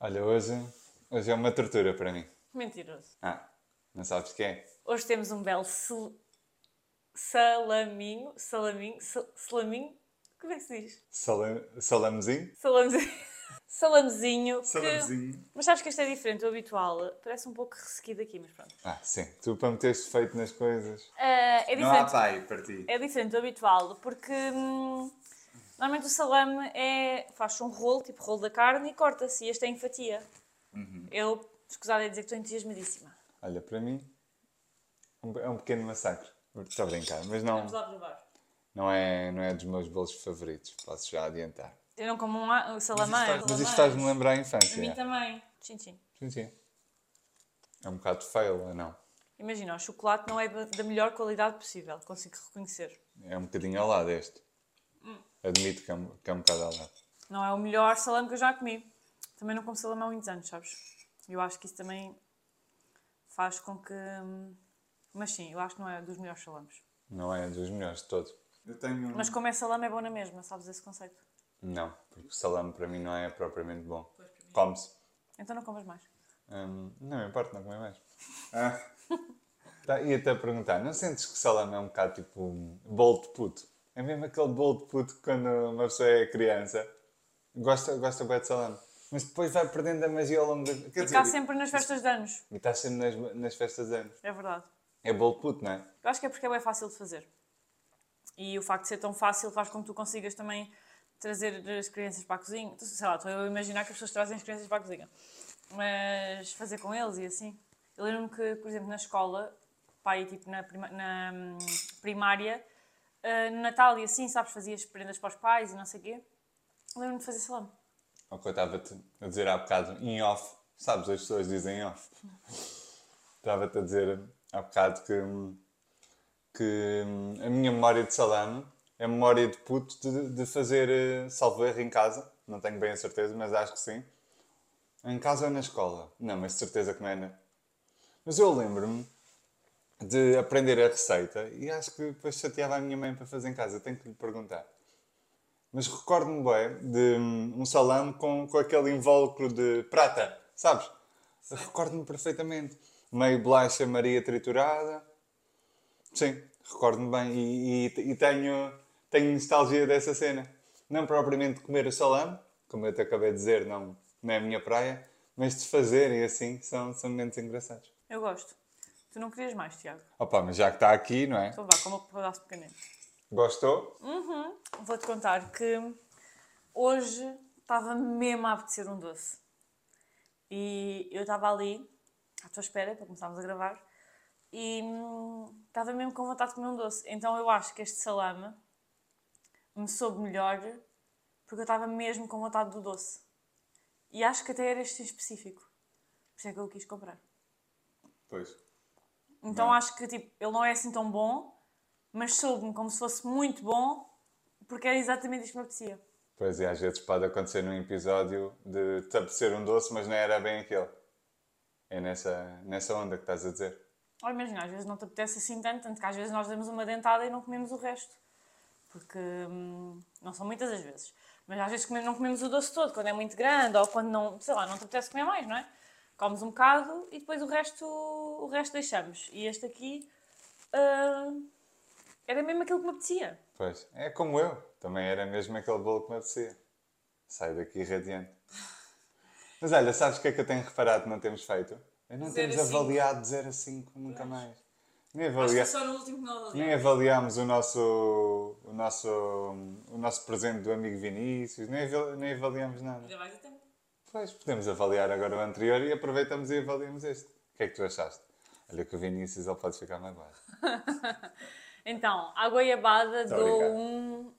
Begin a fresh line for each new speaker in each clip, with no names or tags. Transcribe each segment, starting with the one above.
Olha, hoje, hoje é uma tortura para mim.
Mentiroso.
Ah, não sabes o que é?
Hoje temos um belo sal- salaminho. Salaminho. sal- Salaminho. Como é que se diz?
Salam, salamezinho?
Salamezinho. Salamezinho. que-
Salamezinho.
Mas sabes que este é diferente do habitual. Parece um pouco ressequido aqui, mas pronto.
Ah, sim. Tu para meteres feito nas coisas.
Ah, é
Não há
diferente.
pai para ti.
É diferente do habitual, porque hum, normalmente o salame é. faz um rolo, tipo rolo da carne, e corta-se. E este é em fatia. Eu, escusado é dizer que estou entusiasmadíssima.
Olha, para mim um- é um pequeno massacre. Estou a brincar, mas não,
Vamos lá provar.
não, é, não é dos meus bolos favoritos. Posso já adiantar.
Eu não como um, a- salameiro.
Mas isto faz-me lembrar a
A
infância.
mim
é.
também. Tchim, tchim.
Sim, sim. É um bocado fail, ou não?
Imagina, o chocolate não é da melhor qualidade possível, consigo reconhecer.
É um bocadinho ao lado este. Admito que é, um, que é um bocado ao lado.
Não é o melhor salame que eu já comi. Também não como salame há muitos anos, sabes? Eu acho que isso também faz com que. hum, Mas sim, eu acho que não é dos melhores salames.
Não é dos melhores de todo. Eu tenho um...
Mas como é salame é bom na mesma, sabes esse conceito?
Não, porque o salame para mim não é propriamente bom. Come-se.
Então não comas mais.
Hum, não me importa, não comer mais. Ah. Tá, Ia-te a perguntar, não sentes que salame é um bocado tipo um bolo de puto? É mesmo aquele bolo de puto que quando uma pessoa é criança gosta, gosta bem de salame. Mas depois vai perdendo a magia ao longo da... Quer
E
dizer,
cá sempre nas festas de anos.
E está sempre nas, nas festas de anos.
É verdade.
É bolo de puto, não é?
Eu acho que é porque é bem fácil de fazer. E o facto de ser tão fácil faz com que tu consigas também trazer as crianças para a cozinha. Sei lá, estou a imaginar que as pessoas trazem as crianças para a cozinha. Mas fazer com eles e assim. Eu lembro-me que, por exemplo, na escola, pai, tipo na, prima- na, hum, primária, ah, no Natal e assim, sabes, fazias prendas para os pais e não sei o quê. Lembro-me de fazer salame.
Ao que eu estava-te a dizer há bocado, em off. Sabes, as pessoas dizem em off. Estava-te a dizer há bocado que, que a minha memória de salame é a memória de puto de, de fazer eh, salvo erro em casa. Não tenho bem a certeza, mas acho que sim. Em casa ou na escola? Não, mas de certeza que não é. Mas eu lembro-me de aprender a receita e acho que depois chateava a minha mãe para fazer em casa. Tenho que lhe perguntar. Mas recordo-me bem de hum, um salame com, com aquele invólucro de prata, sabes? Recordo-me perfeitamente. Meio bolacha Maria triturada. Sim, recordo-me bem. E, e- e tenho, tenho nostalgia dessa cena. Não propriamente de comer o salame, como eu te acabei de dizer, não, não é a minha praia, mas de fazer e assim são, são momentos engraçados.
Eu gosto. Tu não querias mais, Tiago?
Opa, mas já que está aqui, não é?
Então vá, como um pedaço pequenino.
Gostou?
Vou-te contar que hoje estava mesmo a apetecer um doce. E eu estava ali, à tua espera, para começarmos a gravar, e hum, estava mesmo com vontade de comer um doce. Então eu acho que este salame me soube melhor porque eu estava mesmo com vontade do doce. E acho que até era este em específico. Por isso é que eu o quis comprar.
Pois.
Então
Bem.
acho que tipo, ele não é assim tão bom, mas soube-me como se fosse muito bom porque era exatamente isto que me apetecia.
Pois, e às vezes pode acontecer num episódio de te apetecer um doce, mas não era bem aquele. É nessa, nessa onda que estás a dizer.
Ou imagina, às vezes não te apetece assim tanto, tanto que às vezes nós damos uma dentada e não comemos o resto. Porque hum, não são muitas as vezes. Mas às vezes não comemos o doce todo, quando é muito grande ou quando não, sei lá, não te apetece comer mais, não é? Comes um bocado e depois o resto, o resto deixamos. E este aqui hum, era mesmo aquilo que me apetecia.
Pois, é como eu. Também era mesmo aquele bolo que me apetecia. Saio daqui radiante. Mas olha, sabes o que é que eu tenho reparado que não temos feito? Eu não
Zero
temos avaliado de 0 a 5 nunca mais. Nem, avalia... Nem avaliámos o nosso, o, nosso, o nosso presente do amigo Vinícius, nem, nem avaliámos nada.
Ainda mais a tempo.
Pois, podemos avaliar agora o anterior e aproveitamos e avaliamos este. O que é que tu achaste? Olha que o Vinícius ele pode ficar magoado.
Então, à goiabada
Muito
dou
obrigado.
um.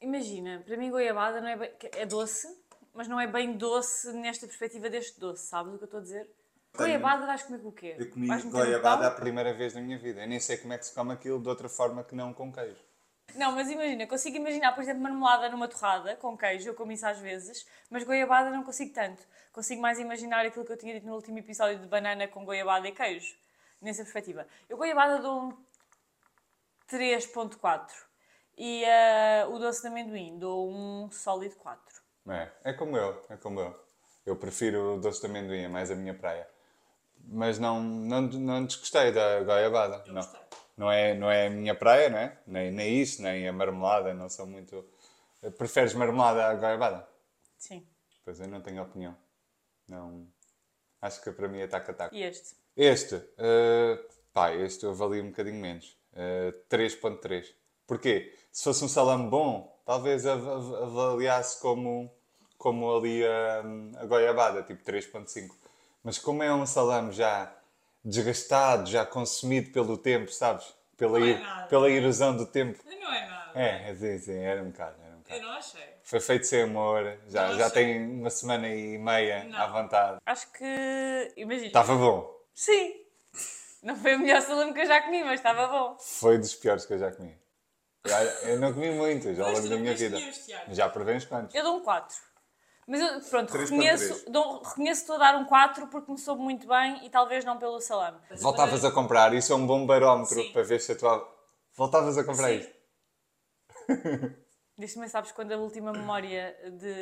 Imagina, para mim goiabada não é, bem- é doce, mas não é bem doce nesta perspectiva deste doce, sabes o que eu estou a dizer? Goiabada vais comer com o quê?
Eu comi goiabada a primeira vez na minha vida. Eu nem sei como é que se come aquilo de outra forma que não com queijo.
Não, mas imagina, consigo imaginar, por exemplo, marmelada numa torrada com queijo, eu como isso às vezes, mas goiabada não consigo tanto. Consigo mais imaginar aquilo que eu tinha dito no último episódio de banana com goiabada e queijo, nessa perspectiva. Eu goiabada dou um 3.4 e eh, o doce de amendoim dou um sólido 4.
É, é como eu, é como eu. Eu prefiro o doce de amendoim, é mais a minha praia. Mas não, não, não desgostei da goiabada.
Eu
não.
gostei.
Não é, não é a minha praia, não é? Nem, nem isso, nem a marmelada, não sou muito... Preferes marmelada à goiabada?
Sim.
Pois eu não tenho opinião. Não... Acho que para mim é taca-taca.
E este?
Este, uh, pá, este eu avalio um bocadinho menos. Uh, 3.3. Porquê? Se fosse um salame bom, talvez av- av- avaliasse como, como ali a, a goiabada, tipo 3.5. Mas como é um salame já desgastado, já consumido pelo tempo, sabes? Pela,
Não é nada.
pela erosão do tempo.
Não é nada.
É, é sim, sim, era um bocado. Era um bocado.
Eu não achei.
Foi feito sem amor, já,
Não
já
achei.
tem uma semana e meia
Não.
à vontade.
Acho que. Imagina.
Estava bom.
Sim! Não foi o melhor salame que eu já comi, mas estava bom.
Foi dos piores que eu já comi. Já- Eu não comi muitos ao
Mas
longo da minha vida. Já provei uns quantos.
Eu dou um 4. Mas eu, pronto,
3.3.
reconheço, dou, reconheço que estou a dar um 4 porque me soube muito bem e talvez não pelo salame.
Voltavas a comprar, isso é um bom barómetro
Sim.
para ver se a tua. Voltavas a comprar
Sim.
isto.
Diz-me, sabes, quando a última memória de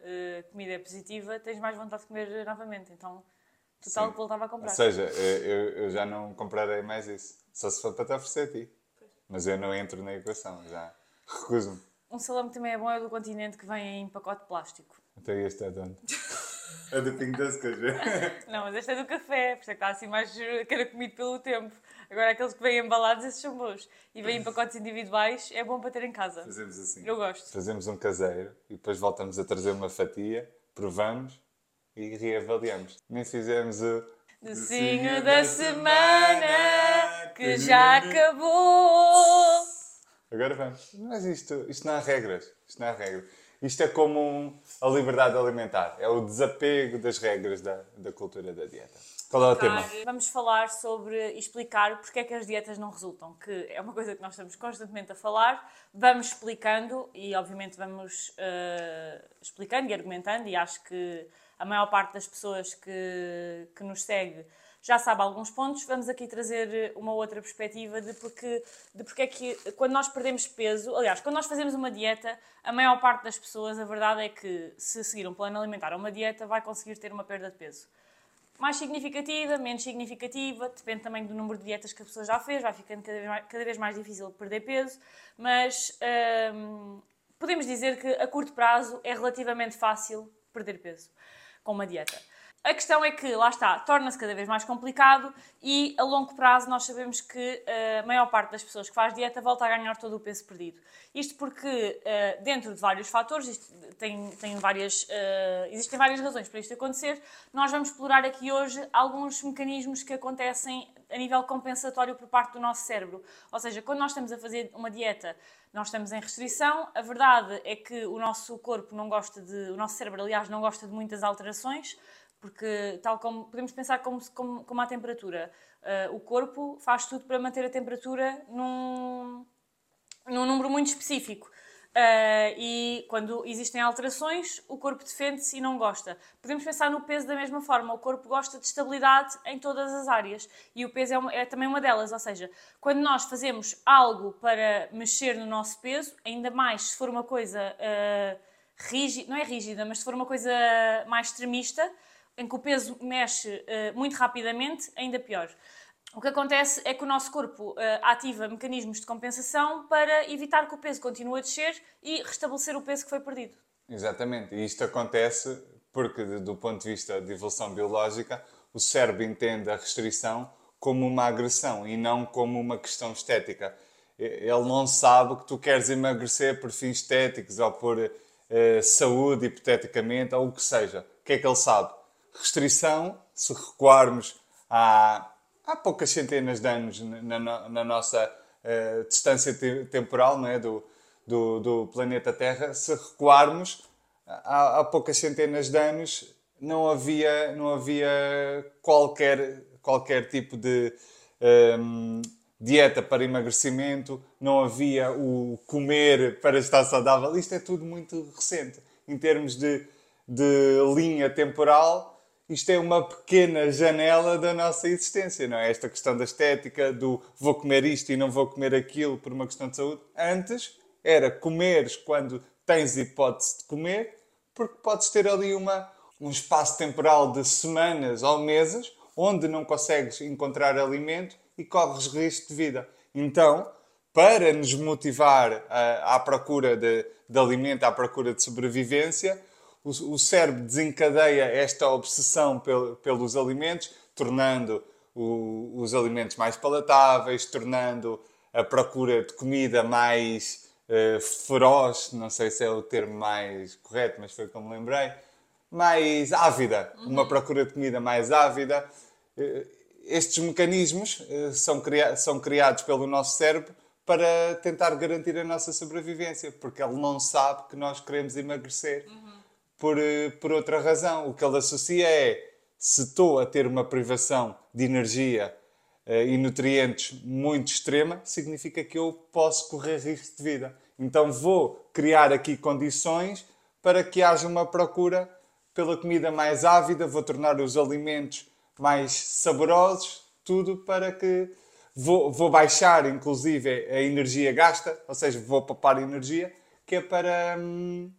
eh, comida é positiva, tens mais vontade de comer novamente. Então, total
Sim.
que voltava a
Ou
comprar.
seja, eu, eu- eu já não comprarei mais isso. Só se for para te oferecer a ti. Mas eu não entro na equação, já recuso-me.
Um salame que também é bom é do continente que vem em pacote plástico.
Então este é de onde? É do Pingo das Coisas.
Não, mas este é do café, por isso é que está assim mais que era comido pelo tempo. Agora aqueles que vêm embalados, esses são bons. E vêm em pacotes individuais, é bom para ter em casa.
Fazemos assim.
Eu gosto.
Fazemos um caseiro e depois voltamos a trazer uma fatia, provamos e reavaliamos. Nem fizemos o.
Docinho da semana que já acabou.
Agora vamos. Mas isto, isto não há regras. Isto não há regras. Isto é como um- a liberdade alimentar. É o desapego das regras da, da cultura da dieta. Qual é o tema?
Vamos falar sobre explicar porque é que as dietas não resultam, que é uma coisa que nós estamos constantemente a falar. Vamos explicando e, obviamente, vamos eh, explicando e argumentando, e acho que a maior parte das pessoas que, que nos segue já sabe alguns pontos. Vamos aqui trazer uma outra perspectiva de porque, de porque é que, quando nós perdemos peso, aliás, quando nós fazemos uma dieta, a maior parte das pessoas, a verdade é que se seguir um plano alimentar ou uma dieta, vai conseguir ter uma perda de peso mais significativa, menos significativa, depende também do número de dietas que a pessoa já fez, vai ficando cada vez mais, cada vez mais difícil perder peso, mas hum, podemos dizer que a curto prazo é relativamente fácil perder peso com uma dieta. A questão é que, lá está, torna-se cada vez mais complicado e a longo prazo nós sabemos que eh, a maior parte das pessoas que faz dieta volta a ganhar todo o peso perdido. Isto porque, eh, dentro de vários fatores, tem, tem várias, eh, existem várias razões para isto acontecer, nós vamos explorar aqui hoje alguns mecanismos que acontecem a nível compensatório por parte do nosso cérebro. Ou seja, quando nós estamos a fazer uma dieta, nós estamos em restrição, a verdade é que o nosso corpo não gosta de, o nosso cérebro, aliás, não gosta de muitas alterações, porque tal como podemos pensar como, como, como a temperatura, eh, o corpo faz tudo para manter a temperatura num, num número muito específico. Uh, e quando existem alterações, o corpo defende-se e não gosta. Podemos pensar no peso da mesma forma. O corpo gosta de estabilidade em todas as áreas e o peso é, uma- é também uma delas. Ou seja, quando nós fazemos algo para mexer no nosso peso, ainda mais se for uma coisa uh, rígida, não é rígida, mas se for uma coisa mais extremista, em que o peso mexe uh, muito rapidamente, ainda pior. O que acontece é que o nosso corpo eh, ativa mecanismos de compensação para evitar que o peso continue a descer e restabelecer o peso que foi perdido.
Exatamente. E isto acontece porque, do ponto de vista de evolução biológica, o cérebro entende a restrição como uma agressão e não como uma questão estética. Ele não sabe que tu queres emagrecer por fins estéticos ou por eh, saúde, hipoteticamente, ou o que seja. O que é que ele sabe? Restrição, se recuarmos há, há poucas centenas de anos na, na- na nossa eh, distância te- temporal não é? do, do, do planeta Terra, se recuarmos há, há poucas centenas de anos, não havia, não havia qualquer, qualquer tipo de hum, dieta para emagrecimento, não havia o comer para estar saudável. Isto é tudo muito recente. Em termos de, de linha temporal, isto é uma pequena janela da nossa existência, não é? Esta questão da estética, do vou comer isto e não vou comer aquilo por uma questão de saúde. Antes era comeres quando tens hipótese de comer, porque podes ter ali uma, um espaço temporal de semanas ou meses onde não consegues encontrar alimento e corres risco de vida. Então, para nos motivar à, à procura de, de, alimento, à procura de sobrevivência, o, o cérebro desencadeia esta obsessão pel, pelos alimentos, tornando o, os alimentos mais palatáveis, tornando a procura de comida mais uh, feroz, não sei se é o termo mais correto, mas foi como lembrei, mais ávida, uhum. uma procura de comida mais ávida. Uh, estes mecanismos uh, são, cria são criados pelo nosso cérebro para tentar garantir a nossa sobrevivência, porque ele não sabe que nós queremos emagrecer uhum. Por, por outra razão. O que ele associa é se estou a ter uma privação de energia uh, e nutrientes muito extrema, significa que eu posso correr risco de vida. Então vou criar aqui condições para que haja uma procura pela comida mais ávida, vou tornar os alimentos mais saborosos, tudo para que vou, vou baixar inclusive a energia gasta, ou seja, vou poupar energia, que é para hum,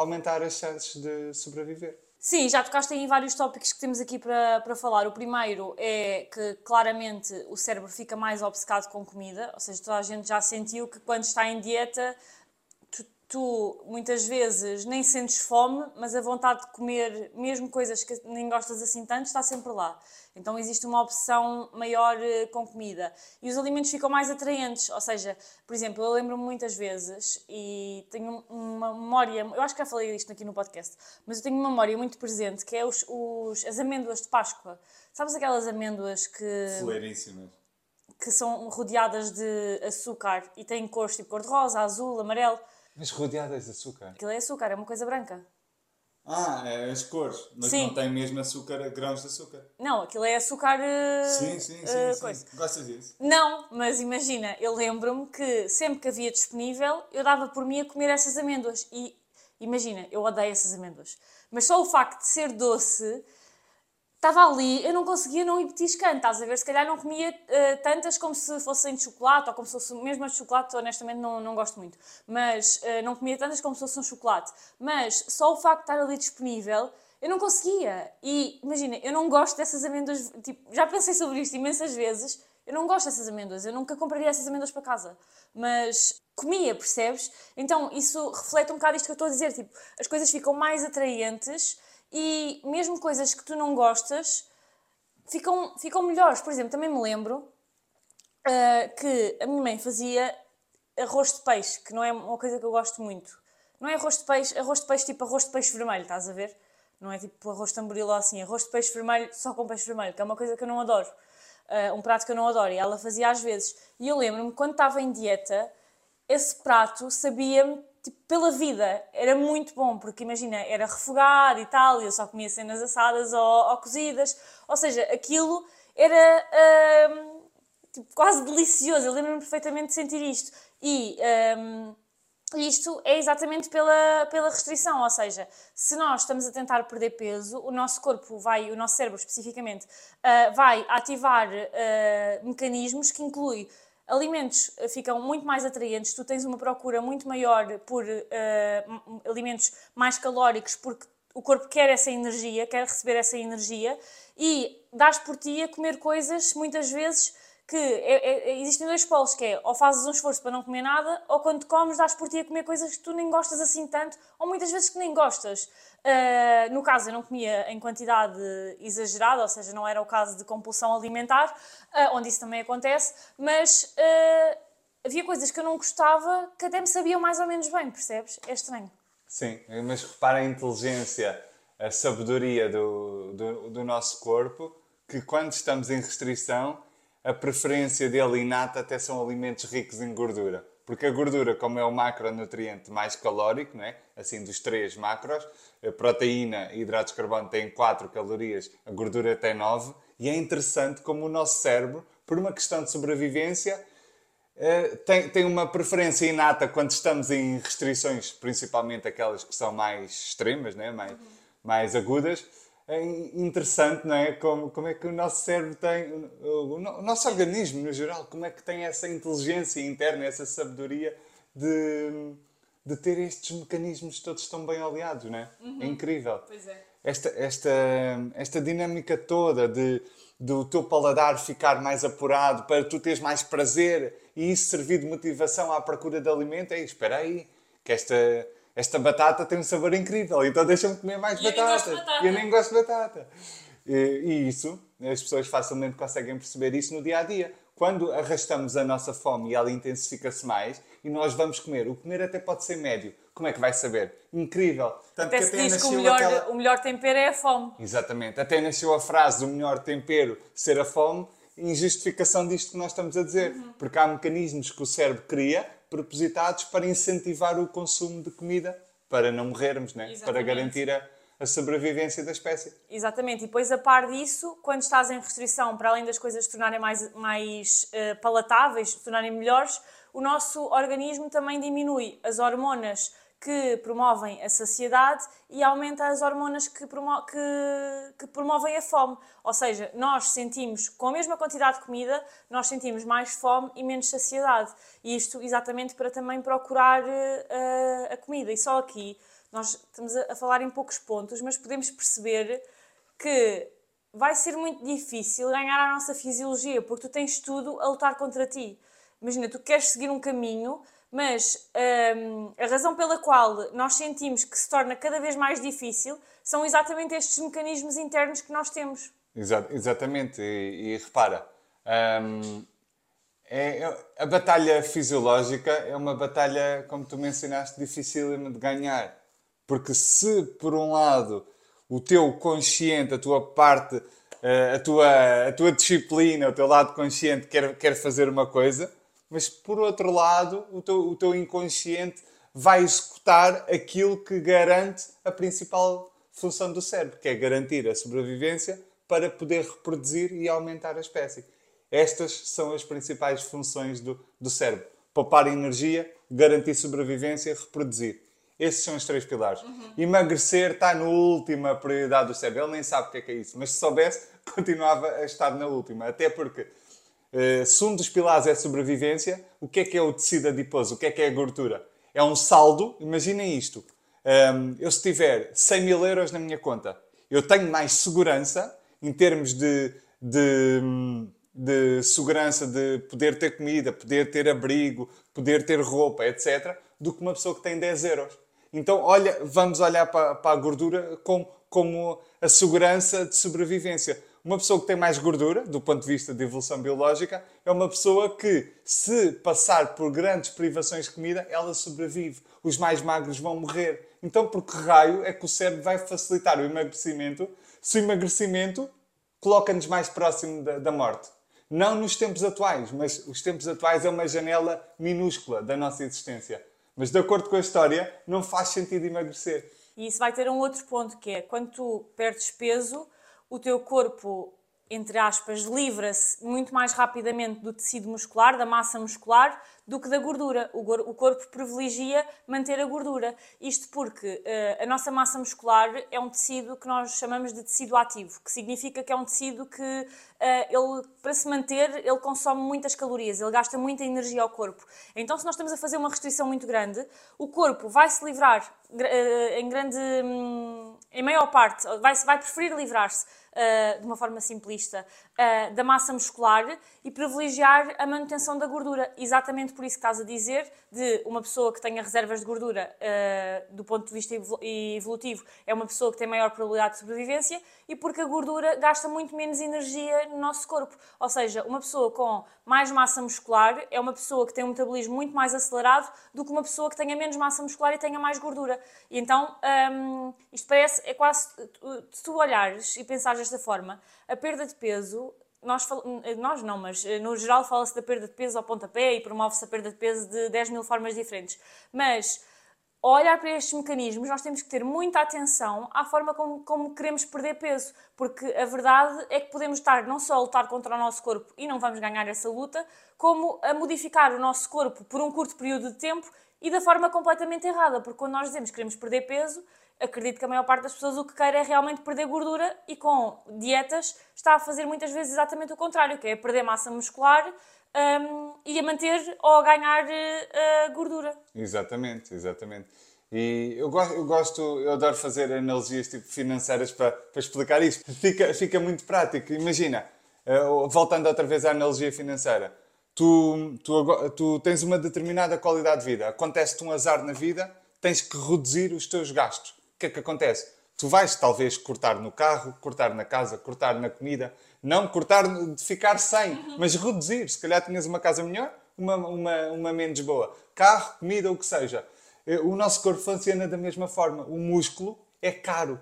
aumentar as chances de sobreviver.
Sim, já tocaste em vários tópicos que temos aqui para, para falar. O primeiro é que claramente o cérebro fica mais obcecado com comida, ou seja, toda a gente já sentiu que quando está em dieta tu muitas vezes nem sentes fome, mas a vontade de comer mesmo coisas que nem gostas assim tanto está sempre lá. Então existe uma opção maior eh, com comida. E os alimentos ficam mais atraentes, ou seja, por exemplo, eu lembro-me muitas vezes e tenho uma memória, eu acho que já falei disto aqui no podcast, mas eu tenho uma memória muito presente que é os, os as amêndoas de Páscoa. Sabes aquelas amêndoas que. Que são rodeadas de açúcar e têm cores tipo cor-de-rosa, azul, amarelo.
Mas rodeadas de açúcar?
Aquilo é açúcar, é uma coisa branca.
Ah, é as cores, mas sim. não tem mesmo açúcar, grãos de açúcar.
Não, aquilo é açúcar. Uh,
sim, sim, sim, uh, sim. Gostas disso?
Não, mas imagina, eu lembro-me que sempre que havia disponível, eu dava por mim a comer essas amêndoas. E imagina, eu odeio essas amêndoas. Mas só o facto de ser doce estava ali, eu não conseguia não ir petiscando, estás a ver? Se calhar não comia uh, tantas como se fossem de chocolate, ou como se fosse mesmo as de chocolate, honestamente não, não gosto muito, mas uh, não comia tantas como se fosse um chocolate. Mas só o facto de estar ali disponível, eu não conseguia. E imagina, eu não gosto dessas amêndoas, tipo, já pensei sobre isto imensas vezes, eu não gosto dessas amêndoas, eu nunca compraria essas amêndoas para casa, mas comia, percebes? Então isso reflete um bocado isto que eu estou a dizer, tipo, as coisas ficam mais atraentes e mesmo coisas que tu não gostas ficam, ficam melhores. Por exemplo, também me lembro uh, que a minha mãe fazia arroz de peixe, que não é uma coisa que eu gosto muito. Não é arroz de peixe, arroz de peixe tipo arroz de peixe vermelho, estás a ver? Não é tipo arroz de tamboril assim, arroz de peixe vermelho só com peixe vermelho, que é uma coisa que eu não adoro. Uh, um prato que eu não adoro. E ela fazia às vezes. E eu lembro-me, quando estava em dieta, esse prato sabia-me tipo, pela vida. Era muito bom, porque imagina, era refogado e tal, e eu só comia cenas assadas ou, ou cozidas. Ou seja, aquilo era hum, tipo, quase delicioso. Eu lembro-me perfeitamente de sentir isto. E hum, isto é exatamente pela, pela restrição, ou seja, se nós estamos a tentar perder peso, o nosso corpo vai, o nosso cérebro especificamente, uh, vai ativar uh, mecanismos que incluem alimentos eh, ficam muito mais atraentes, tu tens uma procura muito maior por uh, alimentos mais calóricos, porque o corpo quer essa energia, quer receber essa energia, e dás por ti a comer coisas, muitas vezes, que é, é, é, existem dois polos, que é ou fazes um esforço para não comer nada, ou quando comes dás por ti a comer coisas que tu nem gostas assim tanto, ou muitas vezes que nem gostas. Uh, no caso, eu não comia em quantidade exagerada, ou seja, não era o caso de compulsão alimentar, uh, onde isso também acontece, mas uh, havia coisas que eu não gostava que até me sabiam mais ou menos bem, percebes? É estranho.
Sim, mas repara a inteligência, a sabedoria do, do, do nosso corpo, que quando estamos em restrição a preferência dele inata até são alimentos ricos em gordura. Porque a gordura, como é o macronutriente mais calórico, não é? assim dos três macros, proteína e hidratos de carbono têm 4 calorias, a gordura tem 9, e é interessante como o nosso cérebro, por uma questão de sobrevivência, eh, tem, tem uma preferência inata quando estamos em restrições, principalmente aquelas que são mais extremas, né? mais, mais agudas, é interessante, não é? Como, como é que o nosso cérebro tem, o, o nosso organismo no geral, como é que tem essa inteligência interna, essa sabedoria de, de ter estes mecanismos todos tão bem aliados, não é? Uhum. É incrível.
Pois é.
esta, esta, esta dinâmica toda de, do teu paladar ficar mais apurado para tu teres mais prazer e isso servir de motivação à procura de alimento. Ei, espera aí, que esta, esta batata tem um sabor incrível, então deixa-me comer mais
E eu
batata.
batata.
E eu nem gosto de batata. E, e isso, as pessoas facilmente conseguem perceber isso no dia a dia. Quando arrastamos a nossa fome e ela intensifica-se mais e nós vamos comer, o comer até pode ser médio. Como é que vai saber? Incrível. Tanto
Até
que
se
até
diz que o melhor,
aquela-
o melhor tempero é a fome.
Exatamente. Até nasceu a frase do melhor tempero ser a fome em justificação disto que nós estamos a dizer.
Uhum.
Porque há mecanismos que o cérebro cria propositados para incentivar o consumo de comida para não morrermos, né? para garantir a, a sobrevivência da espécie.
Exatamente, e depois a par disso, quando estás em restrição, para além das coisas se tornarem mais, mais eh, palatáveis, se tornarem melhores, o nosso organismo também diminui as hormonas que promovem a saciedade e aumenta as hormonas que, promo que, que promovem a fome. Ou seja, nós sentimos, com a mesma quantidade de comida, nós sentimos mais fome e menos saciedade. E isto exatamente para também procurar eh, a, comida. E só aqui, nós estamos a falar em poucos pontos, mas podemos perceber que vai ser muito difícil ganhar a nossa fisiologia, porque tu tens tudo a lutar contra ti. Imagina, tu queres seguir um caminho, mas hum, a razão pela qual nós sentimos que se torna cada vez mais difícil são exatamente estes mecanismos internos que nós temos.
Exa- exatamente. E, e repara, hum, é, é- a batalha fisiológica é uma batalha, como tu mencionaste, difícil de ganhar. Porque se, por um lado, o teu consciente, a tua parte, eh, a tua, a tua disciplina, o teu lado consciente quer, quer fazer uma coisa, mas por outro lado, o teu, o teu inconsciente vai executar aquilo que garante a principal função do cérebro, que é garantir a sobrevivência para poder reproduzir e aumentar a espécie. Estas são as principais funções do, do cérebro: poupar energia, garantir sobrevivência, reproduzir. Esses são os três pilares. Emagrecer está na última prioridade do cérebro. Ele nem sabe o que é, que é isso, mas se soubesse, continuava a estar na última. Até porque, eh, se um dos pilares é sobrevivência, o que é que é o tecido adiposo? O que é que é a gordura? É um saldo. Imaginem isto. Ahm, eu, se tiver 100 mil euros na minha conta, eu tenho mais segurança em termos de, de, de segurança de poder ter comida, poder ter abrigo, poder ter roupa, etc., do que uma pessoa que tem 10 euros. Então, olha, vamos olhar para, para a gordura como, como a segurança de sobrevivência. Uma pessoa que tem mais gordura, do ponto de vista de evolução biológica, é uma pessoa que, se passar por grandes privações de comida, ela sobrevive. Os mais magros vão morrer. Então, por que raio é que o cérebro vai facilitar o emagrecimento se o emagrecimento coloca-nos mais próximo da, da morte? Não nos tempos atuais, mas os tempos atuais é uma janela minúscula da nossa existência. Mas, de acordo com a história, não faz sentido emagrecer.
E isso vai ter um outro ponto que é quando tu perdes peso, o teu corpo, entre aspas, livra-se muito mais rapidamente do tecido muscular, da massa muscular, do que da gordura. O, o corpo privilegia manter a gordura. Isto porque eh, a nossa massa muscular é um tecido que nós chamamos de tecido ativo, que significa que é um tecido que eh, ele, para se manter, ele consome muitas calorias, ele gasta muita energia ao corpo. Então, se nós estamos a fazer uma restrição muito grande, o corpo vai se livrar eh, em grande, hum, em maior parte, vai, vai preferir livrar-se eh, de uma forma simplista eh, da massa muscular e privilegiar a manutenção da gordura. Exatamente por isso estás a dizer de uma pessoa que tenha reservas de gordura eh, do ponto de vista evolu- evolutivo é uma pessoa que tem maior probabilidade de sobrevivência e porque a gordura gasta muito menos energia no nosso corpo. Ou seja, uma pessoa com mais massa muscular é uma pessoa que tem um metabolismo muito mais acelerado do que uma pessoa que tenha menos massa muscular e tenha mais gordura. E então, hum, isto parece, é quase, se tu olhares e pensares desta forma, a perda de peso, nós, fal- nós não, mas eh, no geral fala-se da perda de peso ao pontapé e promove-se a perda de peso de 10 mil formas diferentes. Mas ao olhar para estes mecanismos, nós temos que ter muita atenção à forma como, como queremos perder peso, porque a verdade é que podemos estar não só a lutar contra o nosso corpo e não vamos ganhar essa luta, como a modificar o nosso corpo por um curto período de tempo e da forma completamente errada, porque quando nós dizemos que queremos perder peso, acredito que a maior parte das pessoas o que quer é realmente perder gordura e com dietas está a fazer muitas vezes exatamente o contrário, que é perder massa muscular hum, e a manter ou a ganhar a gordura.
Exatamente, exatamente. E eu gosto, eu gosto, eu adoro fazer analogias tipo financeiras para, para explicar isto. Fica, fica muito prático. Imagina, uh, voltando outra vez à analogia financeira, tu, tu, tu tens uma determinada qualidade de vida, acontece-te um azar na vida, tens que reduzir os teus gastos. O que é que acontece? Tu vais talvez cortar no carro, cortar na casa, cortar na comida, não cortar de ficar sem, mas reduzir. Se calhar tinhas uma casa melhor, uma, uma, uma menos boa. Carro, comida, o que seja. Eh, o nosso corpo funciona da mesma forma. O músculo é caro.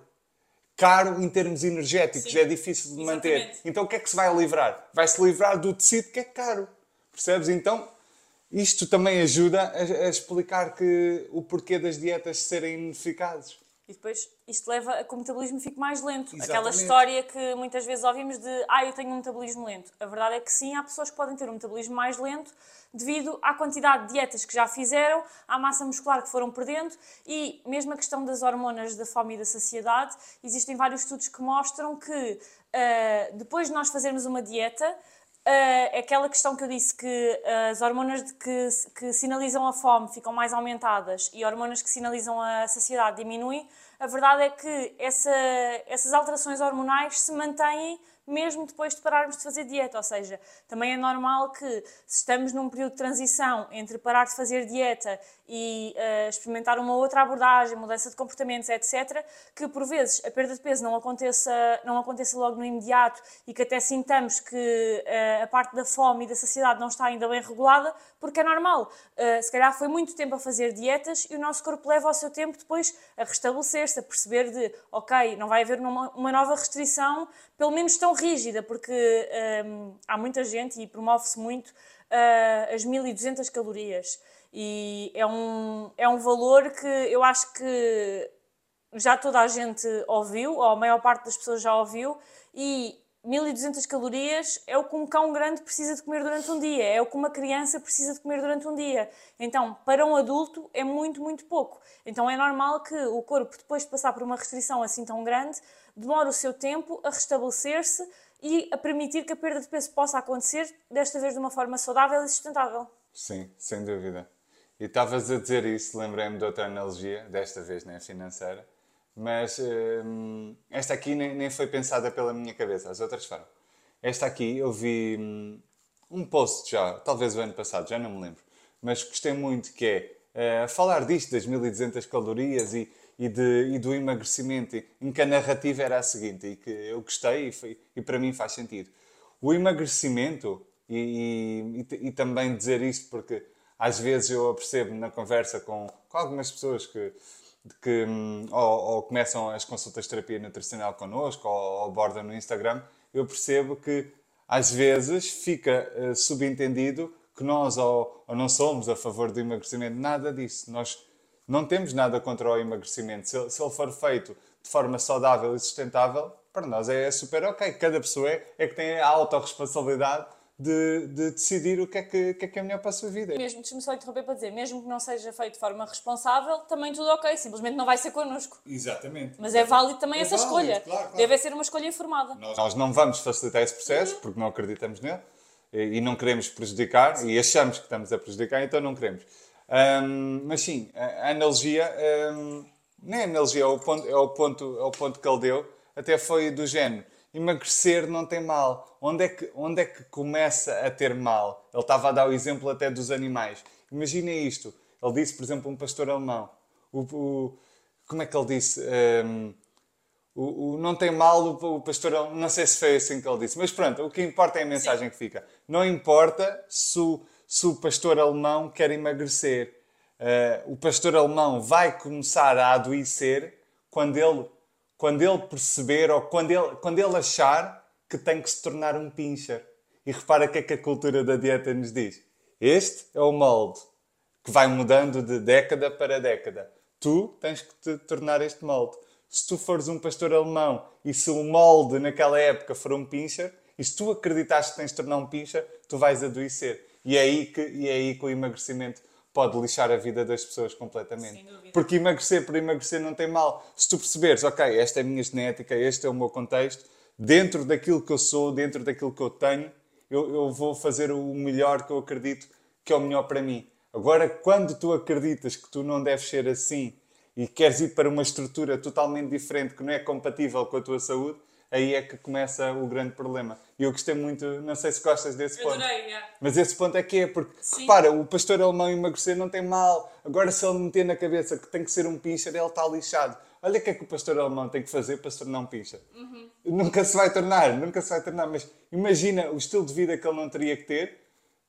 Caro em termos energéticos, Sim. é difícil de Exatamente. manter. Então o que é que se vai livrar? Vai-se livrar do tecido que é caro. Percebes? Então, isto também ajuda a, a explicar que o porquê das dietas serem ineficazes.
E depois isto leva a que o metabolismo fique mais lento. Exatamente. Aquela história que muitas vezes ouvimos de ah, eu tenho um metabolismo lento. A verdade é que sim, há pessoas que podem ter um metabolismo mais lento devido à quantidade de dietas que já fizeram, à massa muscular que foram perdendo e mesmo a questão das hormonas da fome e da saciedade. Existem vários estudos que mostram que uh, depois de nós fazermos uma dieta, uh, aquela questão que eu disse que uh, as hormonas de que, que sinalizam a fome ficam mais aumentadas e hormonas que sinalizam a saciedade diminuem, a verdade é que essa, essas alterações hormonais se mantêm mesmo depois de pararmos de fazer dieta. Ou seja, também é normal que, se estamos num período de transição entre parar de fazer dieta e uh, experimentar uma outra abordagem, mudança de comportamentos, etc., que por vezes a perda de peso não aconteça, não aconteça logo no imediato e que até sintamos que uh, a parte da fome e da saciedade não está ainda bem regulada, porque é normal. Uh, se calhar foi muito tempo a fazer dietas e o nosso corpo leva o seu tempo depois a restabelecer-se, a perceber de, ok, não vai haver uma, uma nova restrição, pelo menos tão rígida, porque um, há muita gente e promove-se muito as 1200 calorias. E é um, é um valor que eu acho que já toda a gente ouviu, ou a maior parte das pessoas já ouviu, e 1200 calorias é o que um cão grande precisa de comer durante um dia, é o que uma criança precisa de comer durante um dia. Então, para um adulto é muito, muito pouco. Então é normal que o corpo, depois de passar por uma restrição assim tão grande, demore o seu tempo a restabelecer-se e a permitir que a perda de peso possa acontecer, desta vez de uma forma saudável e sustentável.
Sim, sem dúvida. E estavas a dizer isso, lembrei-me de outra analogia, desta vez nem né, financeira, mas hum, esta aqui nem, nem, foi pensada pela minha cabeça, as outras foram. Esta aqui eu vi hum, um post já, talvez o ano passado, já não me lembro, mas gostei muito que é uh, falar disto, das 1200 calorias e, e, de, e do emagrecimento, em que a narrativa era a seguinte, e que eu gostei e, foi, e para mim faz sentido. O emagrecimento, e, e, e também dizer isto porque às vezes eu percebo na conversa com, com algumas pessoas que, que hum, ou, ou, começam as consultas de terapia nutricional connosco ou, ou abordam no Instagram, eu percebo que às vezes fica uh, subentendido que nós ou, ou, não somos a favor do emagrecimento. Nada disso. Nós não temos nada contra o emagrecimento. Se, se ele for feito de forma saudável e sustentável, para nós é super ok. Cada pessoa é, é que tem a autorresponsabilidade de, de, decidir o que, é que, que, é que é melhor para a sua vida.
Mesmo, deixa-me só interromper para dizer, mesmo que não seja feito de forma responsável, também tudo ok, simplesmente não vai ser connosco.
Exatamente.
Mas é válido também é essa válido, escolha. Claro, claro. Deve ser uma escolha informada.
Nós, nós não vamos facilitar esse processo, uhum. porque não acreditamos nele, e, e não queremos prejudicar, Sim. e achamos que estamos a prejudicar, então não queremos. Um, mas sim, a, analogia, um, nem a analogia, é o, ponto, é, o ponto, é o ponto que ele deu, até foi do género emagrecer não tem mal. Onde é, que, onde é que começa a ter mal? Ele estava a dar o exemplo até dos animais. Imaginem isto. Ele disse, por exemplo, um pastor alemão. O, o como é que ele disse? Um, o, o, não tem mal o, o pastor alemão. Não sei se foi assim que ele disse. Mas pronto, o que importa é a mensagem Sim. que fica. Não importa se o, se o pastor alemão quer emagrecer. Uh, o pastor alemão vai começar a adoecer quando ele quando ele perceber ou quando ele, quando ele achar que tem que se tornar um pincher. E repara o que é que a cultura da dieta nos diz. Este é o molde que vai mudando de década para década. Tu tens que te tornar este molde. Se tu fores um pastor alemão e se o molde naquela época for um pincher, e se tu acreditas que tens de tornar um pincher, tu vais adoecer. E é aí que, e é aí que o emagrecimento pode lixar a vida das pessoas completamente. Porque emagrecer por emagrecer não tem mal. Se tu perceberes, ok, esta é a minha genética, este é o meu contexto, dentro daquilo que eu sou, dentro daquilo que eu tenho, eu, eu vou fazer o melhor que eu acredito que é o melhor para mim. Agora, quando tu acreditas que tu não deves ser assim e queres ir para uma estrutura totalmente diferente que não é compatível com a tua saúde, aí é que começa o grande problema. E eu gostei muito, não sei se gostas desse ponto.
Adorei, yeah.
Mas esse ponto é que é, porque
Sim.
repara, o pastor alemão emagrecer não tem mal. Agora, se ele meter na cabeça que tem que ser um pincher, ele está lixado. Olha o que é que o pastor alemão tem que fazer para se tornar um pincher. Nunca se vai tornar, nunca se vai tornar. Mas imagina o estilo de vida que ele não teria que ter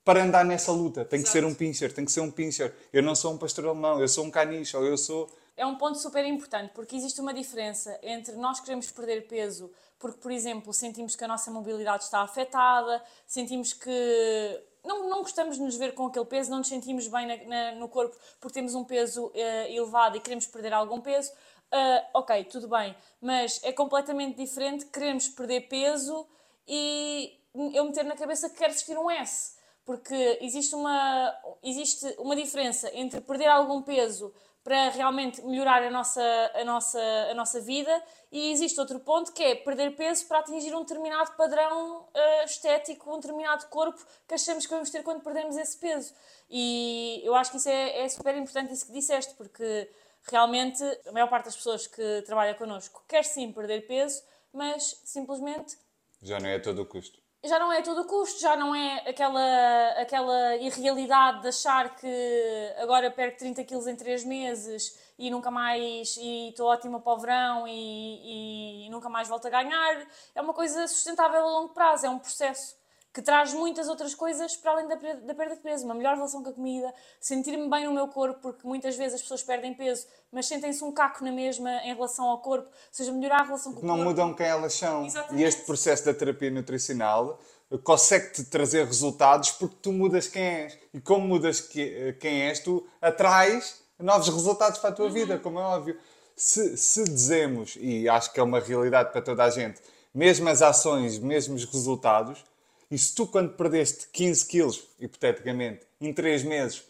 para andar nessa luta. Tem que
Exato.
ser um pincher, tem que ser um pincher. Eu não sou um pastor alemão, eu sou um caniche, ou eu sou.
É um ponto super importante, porque existe uma diferença entre nós queremos perder peso porque, por exemplo, sentimos que a nossa mobilidade está afetada, sentimos que não, não gostamos de nos ver com aquele peso, não nos sentimos bem na- na- no corpo porque temos um peso eh, elevado e queremos perder algum peso. Ah, ok, tudo bem, mas é completamente diferente queremos perder peso e eu meter na cabeça que quero vestir um S porque existe uma, existe uma diferença entre perder algum peso para realmente melhorar a nossa, a, nossa, a nossa vida e existe outro ponto que é perder peso para atingir um determinado padrão eh, estético, um determinado corpo que achamos que vamos ter quando perdemos esse peso. E eu acho que isso é, é super importante isso que disseste, porque realmente a maior parte das pessoas que trabalha connosco quer sim perder peso, mas simplesmente
Já não é a todo o custo.
Já não é todo custo, já não é aquela, aquela irrealidade de achar que agora perco 30 quilos em 3 meses e nunca mais e estou ótima para o verão e, e nunca mais volto a ganhar. É uma coisa sustentável a longo prazo, é um processo que traz muitas outras coisas para além da, da perda de peso. Uma melhor relação com a comida, sentir-me bem no meu corpo, porque muitas vezes as pessoas perdem peso, mas sentem-se um caco na mesma em relação ao corpo. Ou seja, melhorar a relação com o
não
corpo.
mudam quem elas são.
Exatamente.
E este processo da terapia nutricional consegue-te trazer resultados porque tu mudas quem és. E como mudas que- quem és, tu atrais novos resultados para a tua
Uhum.
vida, como é óbvio. Se, se dizemos, e acho que é uma realidade para toda a gente, mesmas ações, mesmos resultados, e se tu, quando perdeste 15 quilos, hipoteticamente, em 3 meses,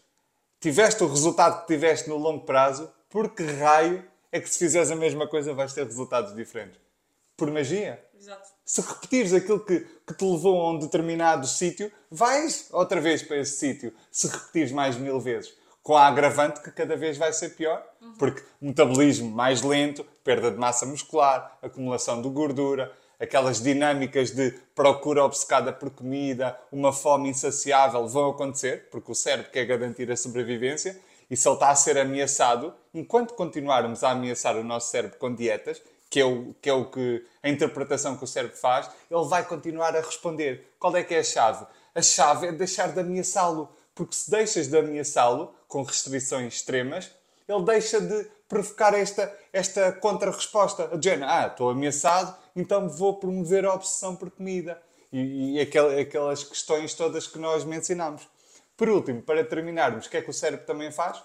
tiveste o resultado que tiveste no longo prazo, por que raio é que se fizeres a mesma coisa vais ter resultados diferentes? Por magia?
Exato.
Se repetires aquilo que, que te levou a um determinado sítio, vais outra vez para esse sítio. Se repetires mais mil vezes. Com a agravante que cada vez vai ser pior, porque metabolismo mais lento, perda de massa muscular, acumulação de gordura, aquelas dinâmicas de procura obcecada por comida, uma fome insaciável vão acontecer, porque o cérebro quer garantir a sobrevivência, e se ele está a ser ameaçado, enquanto continuarmos a ameaçar o nosso cérebro com dietas, que é, o, que é o que a interpretação que o cérebro faz, ele vai continuar a responder. Qual é que é a chave? A chave é deixar de ameaçá-lo, porque se deixas de ameaçá-lo com restrições extremas, ele deixa de provocar esta, esta contra-resposta. A género, ah, estou ameaçado, então vou promover a obsessão por comida. E, e aquel- aquelas questões todas que nós mencionamos. Por último, para terminarmos, o que é que o cérebro também faz?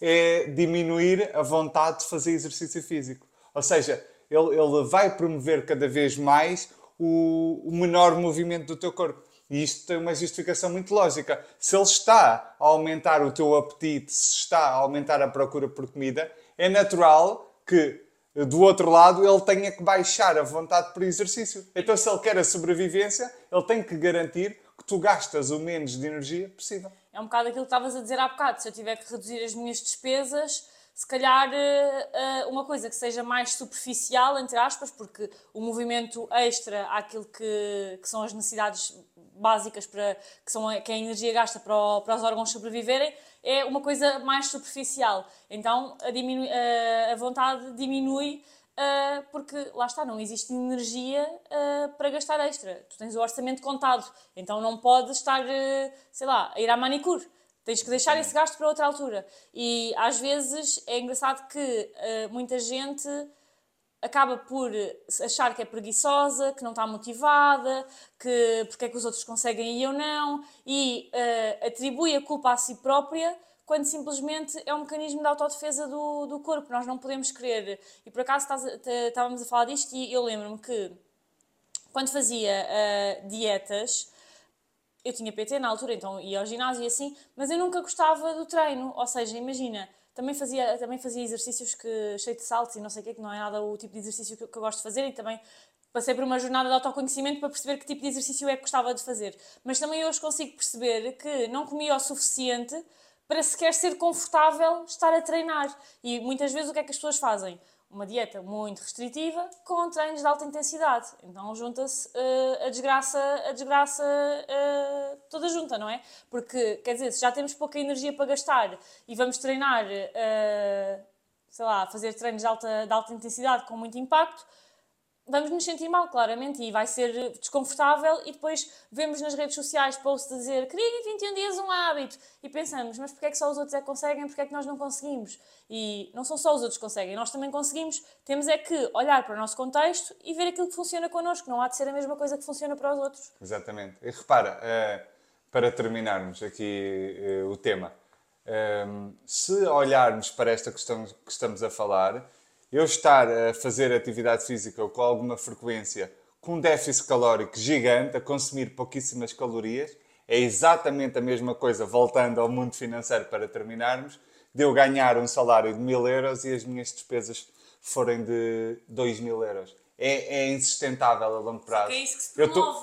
é diminuir a vontade de fazer exercício físico. Ou seja, ele, ele vai promover cada vez mais o, o menor movimento do teu corpo. E isto tem uma justificação muito lógica. Se ele está a aumentar o teu apetite, se está a aumentar a procura por comida, é natural que do outro lado ele tenha que baixar a vontade por exercício. Então, se ele quer a sobrevivência, ele tem que garantir que tu gastas o menos de energia possível.
É um bocado aquilo que estavas a dizer há bocado. Se eu tiver que reduzir as minhas despesas, se calhar eh, eh, uma coisa que seja mais superficial, entre aspas, porque o movimento extra àquilo que, que são as necessidades básicas para que são que a energia gasta para, o- para os órgãos sobreviverem é uma coisa mais superficial. Então a, diminu- a- a vontade diminui Uh, porque lá está, não existe energia uh, para gastar extra. Tu tens o orçamento contado, então não podes estar, uh, sei lá, a ir à manicure. Tens que deixar esse gasto para outra altura. E às vezes é engraçado que muita gente acaba por achar que é preguiçosa, que não está motivada, que porque é que os outros conseguem e eu não, e uh, atribui a culpa a si própria quando simplesmente é um mecanismo de autodefesa do, do corpo. Nós não podemos querer. E por acaso estávamos a falar disto e eu lembro-me que quando fazia uh, dietas, eu tinha PT na altura, então ia ao ginásio e assim, mas eu nunca gostava do treino. Ou seja, imagina, também fazia, também fazia exercícios que, cheio de saltos e não sei o quê, que não é nada o tipo de exercício que, que eu gosto de fazer e também passei por uma jornada de autoconhecimento para perceber que tipo de exercício é que gostava de fazer. Mas também hoje consigo perceber que não comia o suficiente para sequer ser confortável estar a treinar. E muitas vezes o que é que as pessoas fazem? Uma dieta muito restritiva com treinos de alta intensidade. Então junta-se uh, a desgraça, a desgraça uh, toda junta, não é? Porque, quer dizer, se já temos pouca energia para gastar e vamos treinar, uh, sei lá, fazer treinos de alta, de alta intensidade com muito impacto, vamos nos sentir mal, claramente, e vai ser desconfortável. E depois vemos nas redes sociais posts dizer crie em 21 dias um hábito e pensamos, mas porquê é que só os outros é que conseguem, porquê é que nós não conseguimos? E não são só os outros que conseguem, nós também conseguimos. Temos é que olhar para o nosso contexto e ver aquilo que funciona connosco, não há de ser a mesma coisa que funciona para os outros.
Exatamente. E repara, uh, para terminarmos aqui uh, o tema, um, se olharmos para esta questão que estamos a falar eu estar a fazer atividade física com alguma frequência, com um déficit calórico gigante, a consumir pouquíssimas calorias, é exatamente a mesma coisa, voltando ao mundo financeiro para terminarmos, de eu ganhar um salário de mil euros e as minhas despesas forem de dois mil euros. É, é insustentável a longo prazo.
É isso que se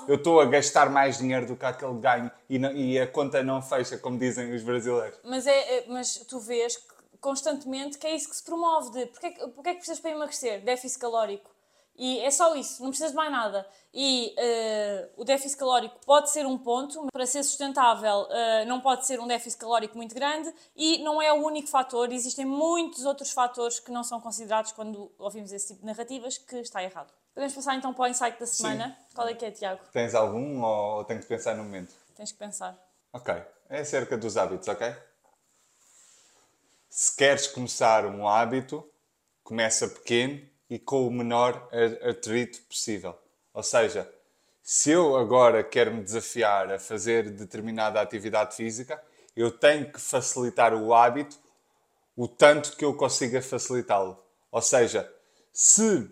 eu estou a gastar mais dinheiro do que aquele ganho e, não, e, a conta não fecha, como dizem os brasileiros.
Mas, é, é mas tu vês que constantemente que é isso que se promove de porque é que, porque é que precisas para emagrecer? Déficit calórico. E é só isso, não precisas de mais nada. E uh, o déficit calórico pode ser um ponto, para ser sustentável uh, não pode ser um déficit calórico muito grande e não é o único fator, existem muitos outros fatores que não são considerados quando ouvimos esse tipo de narrativas, que está errado. Podemos passar então para o insight da semana. Sim. Qual é que é, Tiago?
Tens algum ou tenho que pensar no momento?
Tens que pensar.
Ok. É acerca dos hábitos, ok? Se queres começar um hábito, começa pequeno e com o menor atrito possível. Ou seja, se eu agora quero me desafiar a fazer determinada atividade física, eu tenho que facilitar o hábito o tanto que eu consiga facilitá-lo. Ou seja, se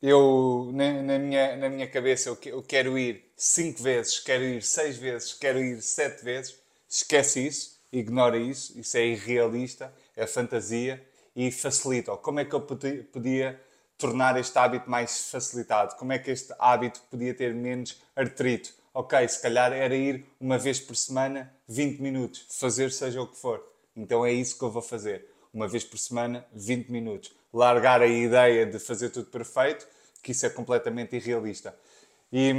eu, na, minha, na minha cabeça, eu, quero ir 5 vezes, quero ir 6 vezes, quero ir 7 vezes, esquece isso, ignora isso, isso é irrealista a fantasia e facilita. Como é que eu podia tornar este hábito mais facilitado? Como é que este hábito podia ter menos artrito? Ok, se calhar era ir uma vez por semana, 20 minutos, fazer seja o que for. Então é isso que eu vou fazer. Uma vez por semana, 20 minutos. Largar a ideia de fazer tudo perfeito, que isso é completamente irrealista. E,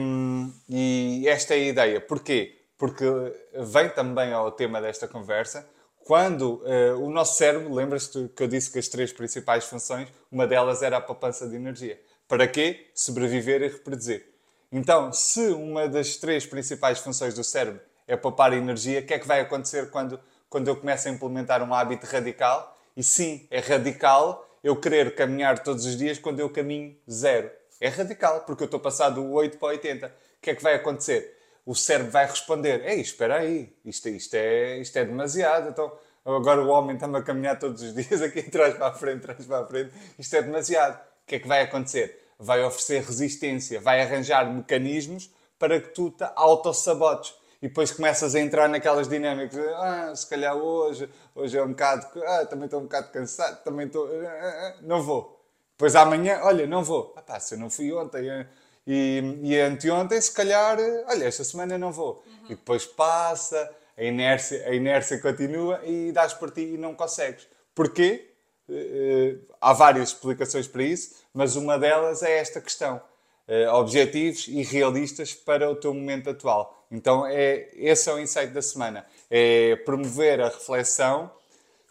e esta é a ideia. Porquê? Porque vem também ao tema desta conversa quando uh, o nosso cérebro, lembras-te que eu disse que as três principais funções, uma delas era a poupança de energia. Para quê? Sobreviver e reproduzir. Então, se uma das três principais funções do cérebro é poupar energia, o que é que vai acontecer quando, quando eu começo a implementar um hábito radical? E sim, é radical eu querer caminhar todos os dias quando eu caminho zero. É radical, porque eu estou passado do 8 para 80. O que é que vai acontecer? O cérebro vai responder: Ei, espera aí, isto, isto, é, isto é demasiado. Então, agora o homem está-me a caminhar todos os dias aqui atrás para a frente, atrás para a frente, isto é demasiado. O que é que vai acontecer? Vai oferecer resistência, vai arranjar mecanismos para que tu te autossabotes. E depois começas a entrar naquelas dinâmicas. Ah, se calhar hoje, hoje é um bocado. Ah, também estou um bocado cansado, também estou. Ah, ah, ah, não vou. Depois amanhã, olha, não vou. Ah, pá, se eu não fui ontem. E, e anteontem, se calhar, olha, esta semana não vou. Uhum. E depois passa, a inércia, a inércia continua e dás por ti e não consegues. Porquê? Uh, há várias explicações para isso, mas uma delas é esta questão. Uh, objetivos e realistas para o teu momento atual. Então, é, esse é o insight da semana. É promover a reflexão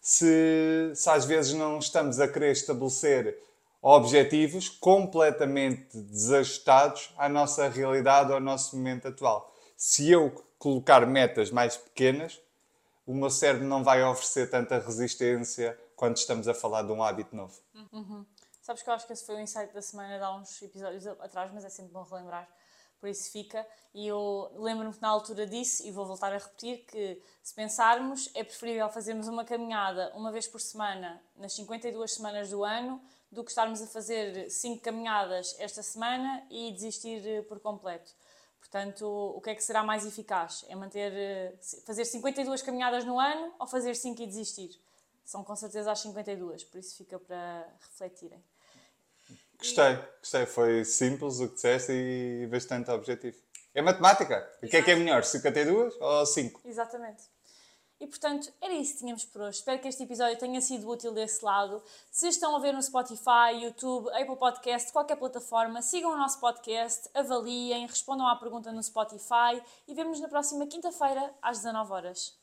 se, se às vezes não estamos a querer estabelecer objetivos completamente desajustados à nossa realidade, ao nosso momento atual. Se eu colocar metas mais pequenas, o meu cérebro não vai oferecer tanta resistência quando estamos a falar de um hábito novo.
Uhum. Sabes que eu acho que esse foi o insight da semana de há uns episódios atrás, mas é sempre bom relembrar, por isso fica. E eu lembro-me que na altura disse, e vou voltar a repetir, que se pensarmos, é preferível fazermos uma caminhada uma vez por semana nas 52 semanas do ano do que estarmos a fazer cinco caminhadas esta semana e desistir eh, por completo. Portanto, o que é que será mais eficaz? É manter, eh, fazer 52 caminhadas no ano ou fazer 5 e desistir? São com certeza as 52, por isso fica para refletirem.
Gostei, gostei. Foi simples o que disseste e bastante objetivo. É matemática. O que é que é melhor, 52 ou 5?
Exatamente. E portanto, era isso que tínhamos por hoje. Espero que este episódio tenha sido útil desse lado. Se estão a ver no Spotify, YouTube, Apple Podcast, qualquer plataforma, sigam o nosso podcast, avaliem, respondam à pergunta no Spotify e vemos na próxima quinta-feira às 19 horas.